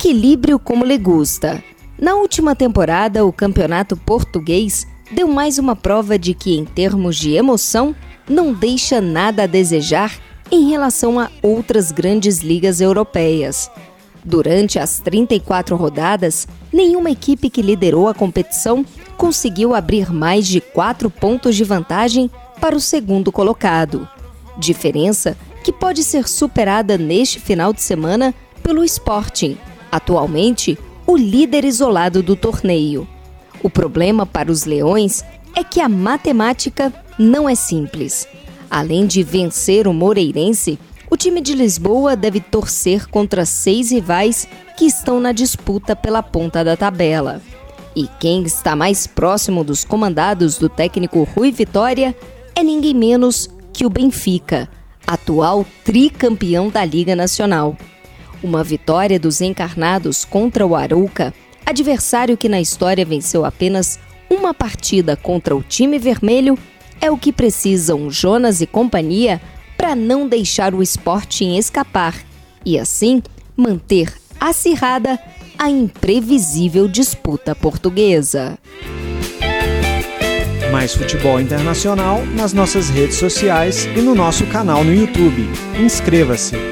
Equilíbrio como le gusta. Na última temporada, o campeonato português deu mais uma prova de que, em termos de emoção, não deixa nada a desejar em relação a outras grandes ligas europeias. Durante as 34 rodadas, nenhuma equipe que liderou a competição conseguiu abrir mais de 4 pontos de vantagem para o segundo colocado. Diferença que pode ser superada neste final de semana pelo Sporting, atualmente o líder isolado do torneio. O problema para os Leões é que a matemática não é simples. Além de vencer o Moreirense, o time de Lisboa deve torcer contra seis rivais que estão na disputa pela ponta da tabela. E quem está mais próximo dos comandados do técnico Rui Vitória é ninguém menos que o Benfica, atual tricampeão da Liga Nacional. Uma vitória dos encarnados contra o Arouca, adversário que na história venceu apenas uma partida contra o time vermelho, é o que precisam Jonas e companhia para não deixar o Sporting escapar e assim manter acirrada a imprevisível disputa portuguesa. Mais futebol internacional nas nossas redes sociais e no nosso canal no YouTube. Inscreva-se!